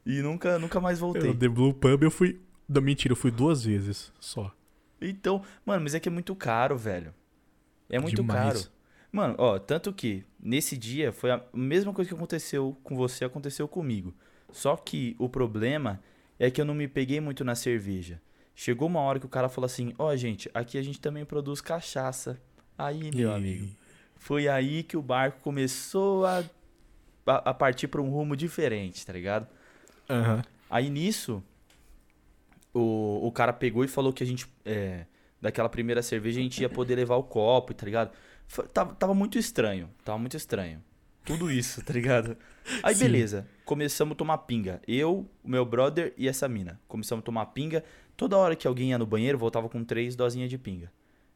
E nunca, nunca mais voltei. Eu, The Blue Pub eu fui. Não, mentira, eu fui duas vezes só. Então, mano, mas é que é muito caro, velho. É muito Demais. caro. Mano, ó, tanto que nesse dia foi a mesma coisa que aconteceu com você, aconteceu comigo. Só que o problema é que eu não me peguei muito na cerveja. Chegou uma hora que o cara falou assim: Ó, gente, aqui a gente também produz cachaça. Aí, meu E- amigo, foi aí que o barco começou a, a, partir pra um rumo diferente, tá ligado? Aham. Aí nisso, o, o cara pegou e falou que a gente, é, daquela primeira cerveja, a gente ia poder levar o copo, tá ligado? Foi- tava, tava muito estranho, tava muito estranho. Tudo isso, tá ligado? Aí Sim. beleza, começamos a tomar pinga. Eu, o meu brother e essa mina. Começamos a tomar pinga. Toda hora que alguém ia no banheiro, voltava com três dosinhas de pinga.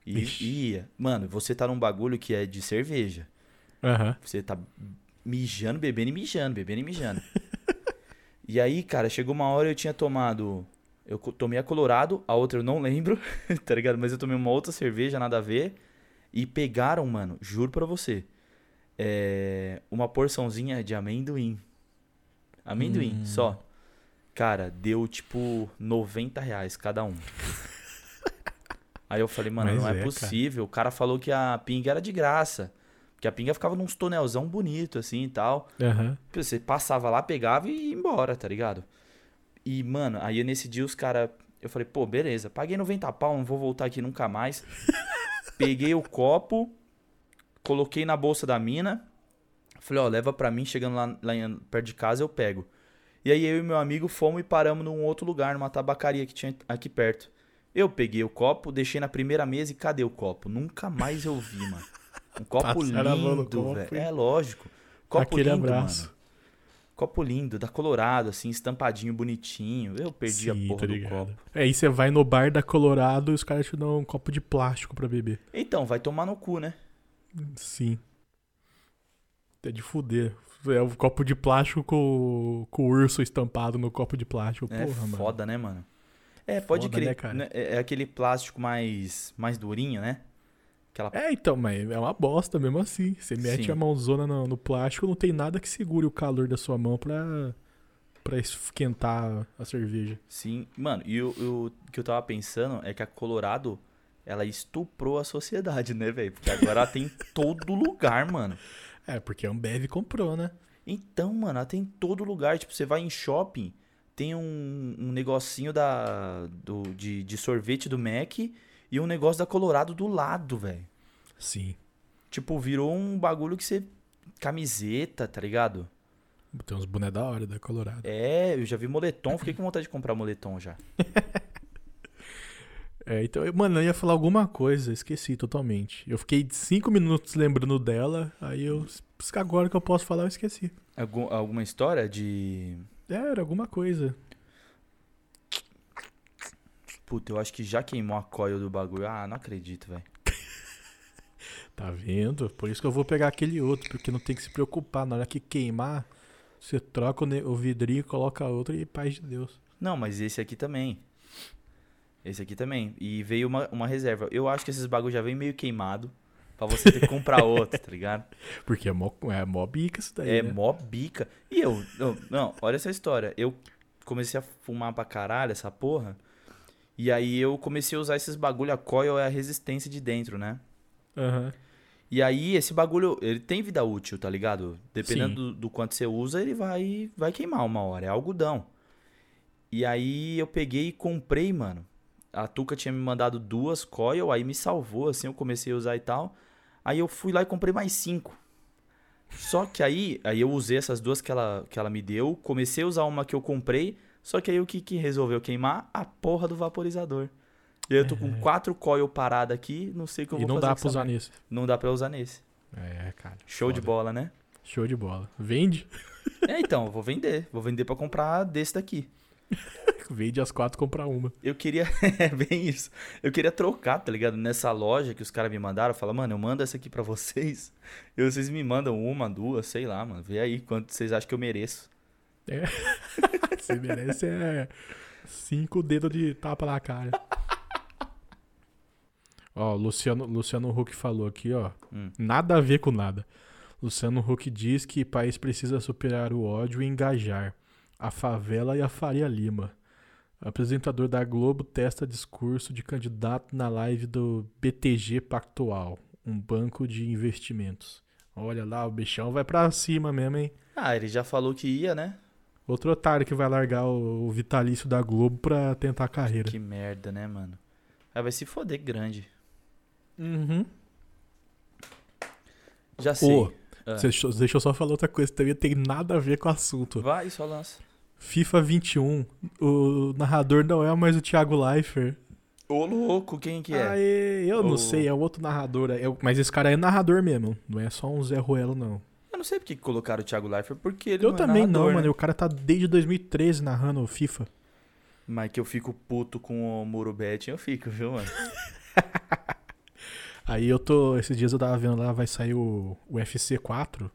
E e ia. Mano, você tá num bagulho que é de cerveja. Aham. Você tá mijando, bebendo e mijando, bebendo e mijando. e aí, cara, chegou uma hora eu tinha tomado. Eu tomei a Colorado, a outra eu não lembro, tá ligado? Mas eu tomei uma outra cerveja, nada a ver. E pegaram, mano, juro pra você. é, uma porçãozinha de amendoim. Amendoim, Hum. só. Cara, deu tipo 90 reais cada um. Aí eu falei, mano, Mas não é, é, cara. possível. O cara falou que a pinga era de graça. Que a pinga ficava num tonelzão bonito, assim e tal. Aham. Você passava lá, pegava e ia embora, tá ligado? E, mano, aí nesse dia os caras. Eu falei, pô, beleza, paguei 90 pau, não vou voltar aqui nunca mais. Peguei o copo, coloquei na bolsa da mina. Falei, ó, leva pra mim, chegando lá, lá perto de casa eu pego. E aí eu e meu amigo fomos e paramos num outro lugar, numa tabacaria que tinha aqui perto. Eu peguei o copo, deixei na primeira mesa e cadê o copo? Nunca mais eu vi, mano. Um copo Passaram lindo, velho. É lógico. Copo Aquele lindo, abraço. mano. Copo lindo, da Colorado, assim, estampadinho, bonitinho. Eu perdi a Sim, porra tô do copo. É, aí você vai no bar da Colorado e os caras te dão um copo de plástico pra beber. Então, vai tomar no cu, né? Sim. É de fuder. É um copo de plástico com, com o urso estampado no copo de plástico. É Porra, mano. foda, né, mano? É, pode Foda, crer. né, cara? né, É é aquele plástico mais, mais durinho, né? Aquela... É, então, mas é uma bosta mesmo assim. Você mete Sim. a mãozona no, no plástico, não tem nada que segure o calor da sua mão pra, pra esquentar a cerveja. Sim. Mano, e o, o que eu tava pensando é que a Colorado, ela estuprou a sociedade, né, velho? Porque agora ela tem em todo lugar, mano. É, porque a Ambev comprou, né? Então, mano, ela tem em todo lugar. Tipo, você vai em shopping, tem um, um negocinho da, do, de, de sorvete do Mac e um negócio da Colorado do lado, velho. Sim. Tipo, virou um bagulho que você. Camiseta, tá ligado? Tem uns boné da hora da Colorado. É, eu já vi moletom, fiquei com vontade de comprar moletom já. É, então, mano, eu ia falar alguma coisa, esqueci totalmente. Eu fiquei cinco minutos lembrando dela, aí eu. Agora que eu posso falar, eu esqueci. Algum, alguma história de. É, era alguma coisa. Puta, eu acho que já queimou a coil do bagulho. Ah, não acredito, velho. Tá vendo? Por isso que eu vou pegar aquele outro, porque não tem que se preocupar. Na hora que queimar, você troca o, vidrinho, coloca outro e paz de Deus. Não, mas esse aqui também. Esse aqui também. E veio uma, uma reserva. Eu acho que esses bagulhos já vem meio queimado. Pra você ter que comprar outro, tá ligado? Porque é mó, é mó bica isso daí. É né? mó bica. E eu, eu- não, olha essa história. Eu comecei a fumar pra caralho essa porra. E aí eu comecei a usar esses bagulho. A coil é a resistência de dentro, né? Aham. E aí esse bagulho, ele tem vida útil, tá ligado? Dependendo do, do quanto você usa, ele vai, vai queimar uma hora. É algodão. E aí eu peguei e comprei, mano. A Tuca tinha me mandado duas coil, aí me salvou, assim, eu comecei a usar e tal. Aí eu fui lá e comprei mais cinco. Só que aí, aí eu usei essas duas que ela, que ela me deu, comecei a usar uma que eu comprei, só que aí o que, que resolveu queimar? A porra do vaporizador. E aí eu tô com quatro coil parada aqui, não sei o que eu É. E vou não fazer dá com pra usar nesse. Não dá pra usar nesse. É, cara. Show de foda. bola, né? Show de bola. Vende? É, então, eu vou vender. Vou vender pra comprar desse daqui. Vende as quatro, compra uma. Eu queria. É bem isso. Eu queria trocar, tá ligado? Nessa loja que os caras me mandaram. Fala, mano, eu mando essa aqui pra vocês. E vocês me mandam uma, duas, sei lá, mano. Vê aí quanto vocês acham que eu mereço. Você merece é cinco dedos de tapa na cara. Ó, Luciano, Luciano Huck falou aqui, ó. Hum. Nada a ver com nada. Luciano Huck diz que país precisa superar o ódio e engajar. A favela e a Faria Lima. Apresentador da Globo testa discurso de candidato na live do BTG Pactual, um banco de investimentos. Olha lá, o bichão vai pra cima mesmo, hein? Ah, ele já falou que ia, né? Outro otário que vai largar o, o vitalício da Globo pra tentar a carreira. Que merda, né, mano? Aí vai se foder grande. Uhum. Já sei. Ô, Ah. deixa, eu- deixa eu só falar outra coisa, também tem nada a ver com o assunto. Vai, só lança. FIFA 21, o narrador não é mais o Thiago Leifert. Ô, louco, quem que é? Aê, eu não sei, é outro narrador. é- mas esse cara é narrador mesmo, não é só um Zé Ruelo, não. Eu não sei porque que colocaram o Thiago Leifert, porque ele Eu não é também narrador, não, né? mano. O cara tá desde 2013 narrando o FIFA. Mas que eu fico puto com o Murubete, eu fico, viu, mano? Aí eu tô. Esses dias eu tava vendo lá, vai sair o, o UFC 4.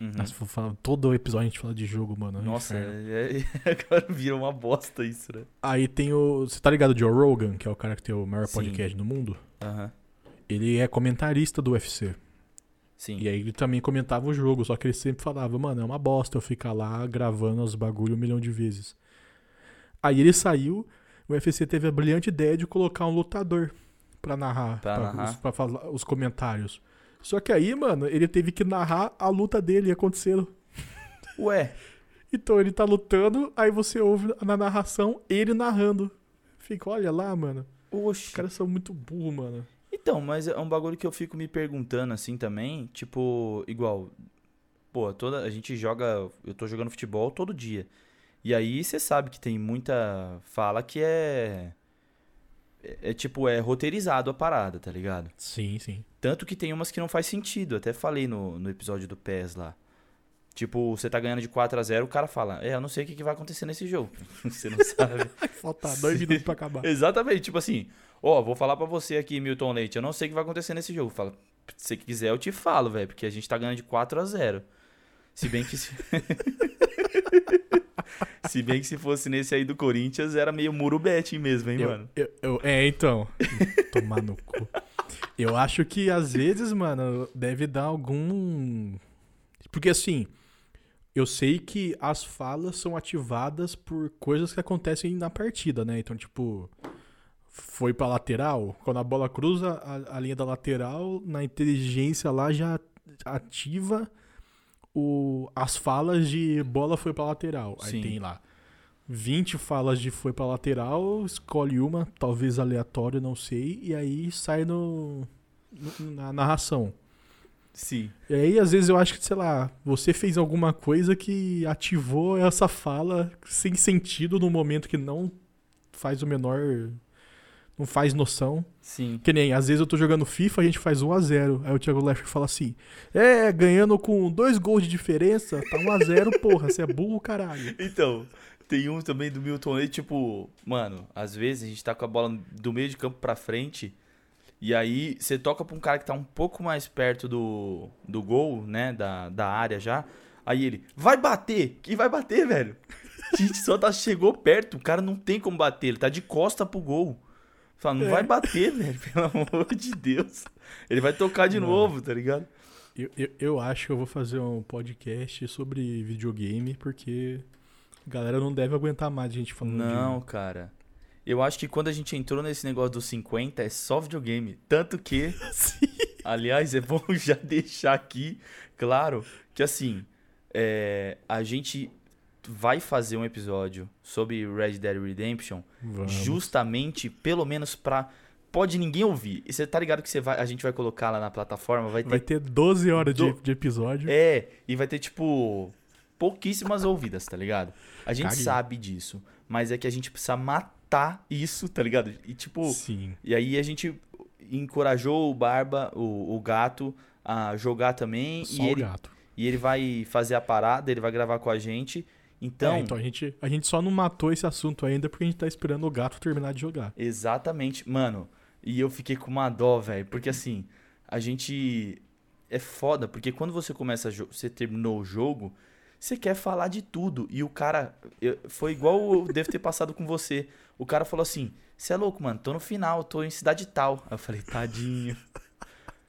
Uhum. Nossa, todo episódio a gente fala de jogo, mano. é Nossa, é, é- agora vira uma bosta isso, né? Aí tem o. Você tá ligado, o Joe Rogan, que é o cara que tem o maior Sim. podcast do mundo? Aham. Ele é comentarista do UFC. Sim. E aí ele também comentava o jogo, só que ele sempre falava, mano, é uma bosta eu ficar lá gravando os bagulho um milhão de vezes. Aí ele saiu, o UFC teve a brilhante ideia de colocar um lutador pra narrar, Pra pra, narrar. Os, pra falar os comentários. Só que aí, mano, ele teve que narrar a luta dele acontecendo. Ué, Então ele tá lutando, aí você ouve na narração ele narrando. Fica, olha lá, mano. oxe. Os caras são muito burros, mano. Então, mas é um bagulho que eu fico me perguntando assim também, tipo, igual, pô, toda a gente joga, eu tô jogando futebol todo dia. E aí você sabe que tem muita fala que é é, é tipo é roteirizado a parada, tá ligado? Sim, sim. Tanto que tem umas que não faz sentido, até falei no, no episódio do PES lá. Tipo, você tá ganhando de 4 a 0 o cara fala, é, eu não sei o que, que vai acontecer nesse jogo. você não sabe. Falta dois minutos pra acabar. Exatamente, tipo assim, ó, vou falar pra você aqui, Milton Leite, eu não sei o que vai acontecer nesse jogo. Fala, se você quiser eu te falo, velho, porque a gente tá ganhando de 4 a 0 Se bem que... Se... se bem que se fosse nesse aí do Corinthians, era meio muro betting mesmo, hein, Eu- mano? eu- eu- é, então. Tomar no cu. Eu acho que às vezes, mano, deve dar algum. Porque assim, eu sei que as falas são ativadas por coisas que acontecem na partida, né? Então, tipo, foi pra lateral, quando a bola cruza a, a linha da lateral, na inteligência lá já ativa o, as falas de bola foi pra lateral. Aí Sim. tem lá 20 falas de foi pra lateral, escolhe uma, talvez aleatório, não sei, e aí sai no, no- na narração. Sim. E aí, às vezes, eu acho que, sei lá, você fez alguma coisa que ativou essa fala sem sentido no momento que não faz o menor. Não faz noção. Sim. Que nem, às vezes eu tô jogando FIFA, a gente faz 1x0. Aí o Thiago Leifert fala assim: É, ganhando com dois gols de diferença, tá 1x0, porra, você é burro, caralho. Então, tem um também do Milton Leite, tipo, mano, às vezes a gente tá com a bola do meio de campo pra frente, e aí você toca pra um cara que tá um pouco mais perto do, do gol, né, da, da área já, aí ele, vai bater, que vai bater, velho? A gente só tá, chegou perto, o cara não tem como bater, ele tá de costa pro gol. Fala, não É. vai bater, velho, pelo amor de Deus. Ele vai tocar de Mano. novo, tá ligado? Eu, eu, eu acho que eu vou fazer um podcast sobre videogame, porque a galera não deve aguentar mais a gente falando Não, cara. Eu acho que quando a gente entrou nesse negócio dos 50 é só videogame. Tanto que, aliás, é bom já deixar aqui claro que assim, é, a gente vai fazer um episódio sobre Red Dead Redemption Vamos. justamente, pelo menos pra. Pode ninguém ouvir. E você tá ligado que você vai, a gente vai colocar lá na plataforma, vai ter Vai ter 12 horas de, Do- de episódio. é, e vai ter, tipo, pouquíssimas ouvidas, tá ligado? A gente sabe disso, mas é que a gente precisa matar isso, tá ligado? E, tipo, Sim. e aí a gente encorajou o Barba, o, o gato, a jogar também, Só e o ele, gato. e ele vai fazer a parada, ele vai gravar com a gente. Então, É, então a gente, a gente só não matou esse assunto ainda porque a gente tá esperando o gato terminar de jogar. exatamente, mano, e eu fiquei com uma dó, velho, porque assim, a gente é foda, porque quando você começa você terminou o jogo, você quer falar de tudo. E o cara. eu- foi igual eu devo ter passado com você. O cara falou assim: Você é louco, mano, tô no final, tô em cidade tal. Aí eu falei, tadinho.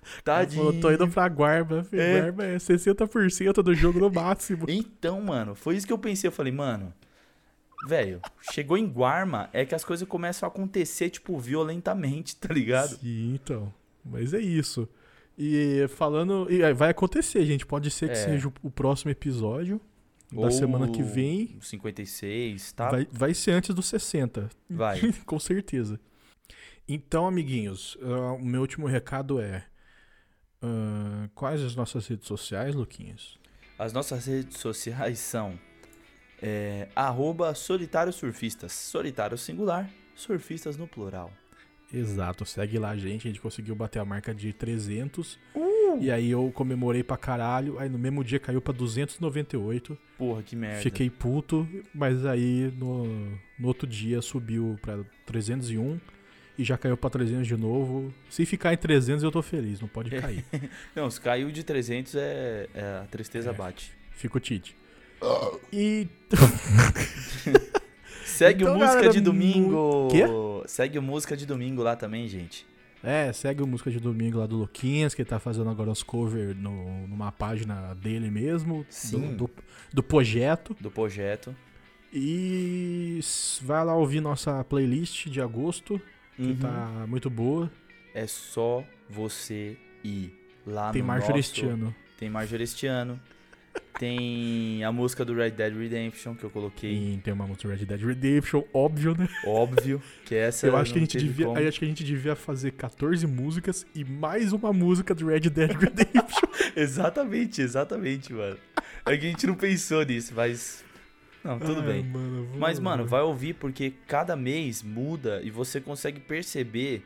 Tadinho. falou, tô indo pra Guarba. É. Guarba é 60% do jogo no máximo. Então, mano, foi isso que eu pensei. Eu falei, mano, velho, chegou em Guarma, é que as coisas começam a acontecer, tipo, violentamente, tá ligado? Sim, então. Mas é isso. E falando. e, é, vai acontecer, gente. Pode ser que É. seja o próximo episódio da Ou semana que vem. 56, tá? Vai, vai ser antes dos 60. Vai. Com certeza. Então, amiguinhos, ah, o meu último recado é. ah, quais as nossas redes sociais, Luquinhas? As nossas redes sociais são é, arroba solitário surfistas. Solitário singular, surfistas no plural. Exato, segue lá, gente. A gente conseguiu bater a marca de 300. Uh! E aí eu comemorei pra caralho. Aí no mesmo dia caiu pra 298. Porra, que merda. Fiquei puto, mas aí no, no outro dia subiu pra 301 e já caiu pra 300 de novo. Se ficar em 300 eu tô feliz, não pode cair. Não, se caiu de 300 é, é a tristeza É. bate. Fica o Tite. E Segue Então, o Música galera, de Domingo. Quê? Segue o Música de Domingo lá também, gente. É, segue o música de domingo lá do Luquinhas, que ele tá fazendo agora os covers no, numa página dele mesmo, Sim. Do, do, do projeto. Do projeto. E vai lá ouvir nossa playlist de agosto, que Uhum. tá muito boa. É só você ir lá Tem no Marjorie nosso... este ano. Tem Marjorie este ano. Tem a música do Red Dead Redemption que eu coloquei. Tem, tem uma música Red Dead Redemption, óbvio, né? Óbvio que essa Eu acho que a gente devia, como. acho que a gente devia fazer 14 músicas e mais uma música do Red Dead Redemption. Exatamente, exatamente, mano. É que a gente não pensou nisso, mas. Não, tudo Ai, bem. mano, vou- Mas, mano, vai ouvir porque cada mês muda e você consegue perceber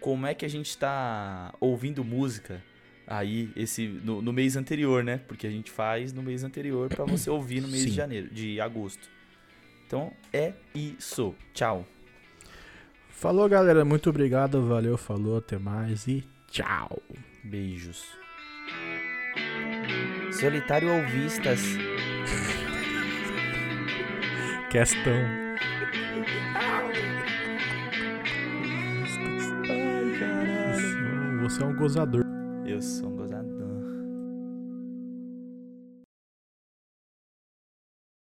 como é que a gente tá ouvindo música Aí, esse no, no mês anterior, né? Porque a gente faz no mês anterior pra você ouvir no mês Sim. de janeiro, de agosto. Então é isso. Tchau. Falou, galera. Muito obrigado. Valeu, falou. Até mais e tchau. Beijos. Solitário ou vistas? Questão. Ai. Você é um gozador. Eu sou um gozador.